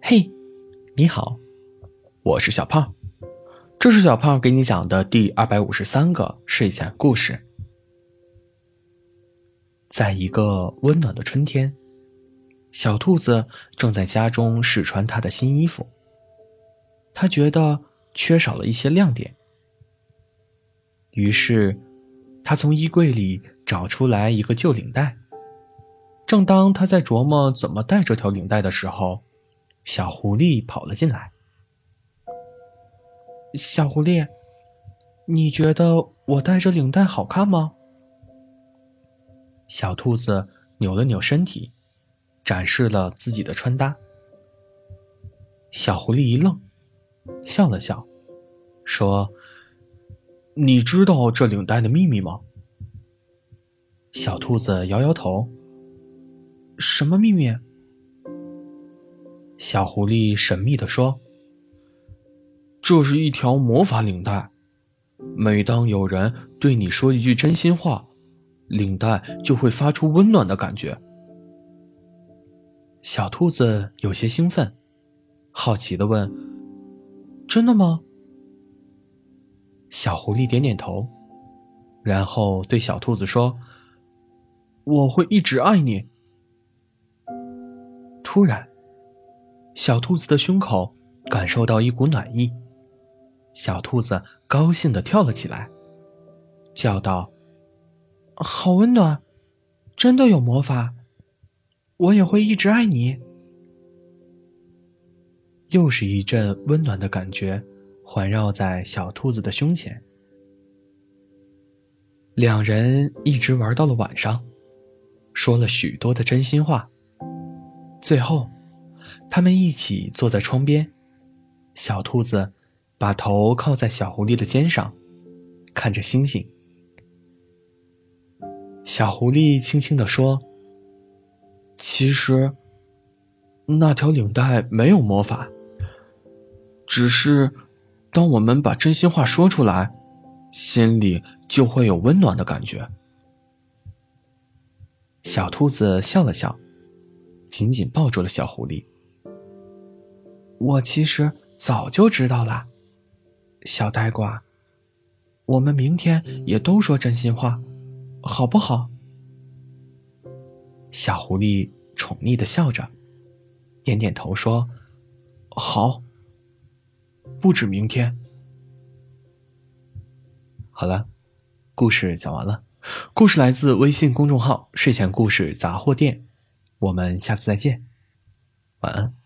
嘿，你好，我是小胖，这是小胖给你讲的第二百五十三个睡前故事。在一个温暖的春天，小兔子正在家中试穿它的新衣服。它觉得缺少了一些亮点，于是，它从衣柜里找出来一个旧领带。正当他在琢磨怎么戴这条领带的时候，小狐狸跑了进来。小狐狸，你觉得我戴着领带好看吗？小兔子扭了扭身体，展示了自己的穿搭。小狐狸一愣，笑了笑，说：“你知道这领带的秘密吗？”小兔子摇摇头。什么秘密？小狐狸神秘的说：“这是一条魔法领带，每当有人对你说一句真心话，领带就会发出温暖的感觉。”小兔子有些兴奋，好奇的问：“真的吗？”小狐狸点点头，然后对小兔子说：“我会一直爱你。”突然，小兔子的胸口感受到一股暖意，小兔子高兴的跳了起来，叫道：“好温暖，真的有魔法，我也会一直爱你。”又是一阵温暖的感觉环绕在小兔子的胸前，两人一直玩到了晚上，说了许多的真心话。最后，他们一起坐在窗边，小兔子把头靠在小狐狸的肩上，看着星星。小狐狸轻轻地说：“其实，那条领带没有魔法，只是当我们把真心话说出来，心里就会有温暖的感觉。”小兔子笑了笑。紧紧抱住了小狐狸。我其实早就知道了，小呆瓜，我们明天也都说真心话，好不好？小狐狸宠溺的笑着，点点头说：“好。”不止明天。好了，故事讲完了。故事来自微信公众号“睡前故事杂货店”。我们下次再见，晚安。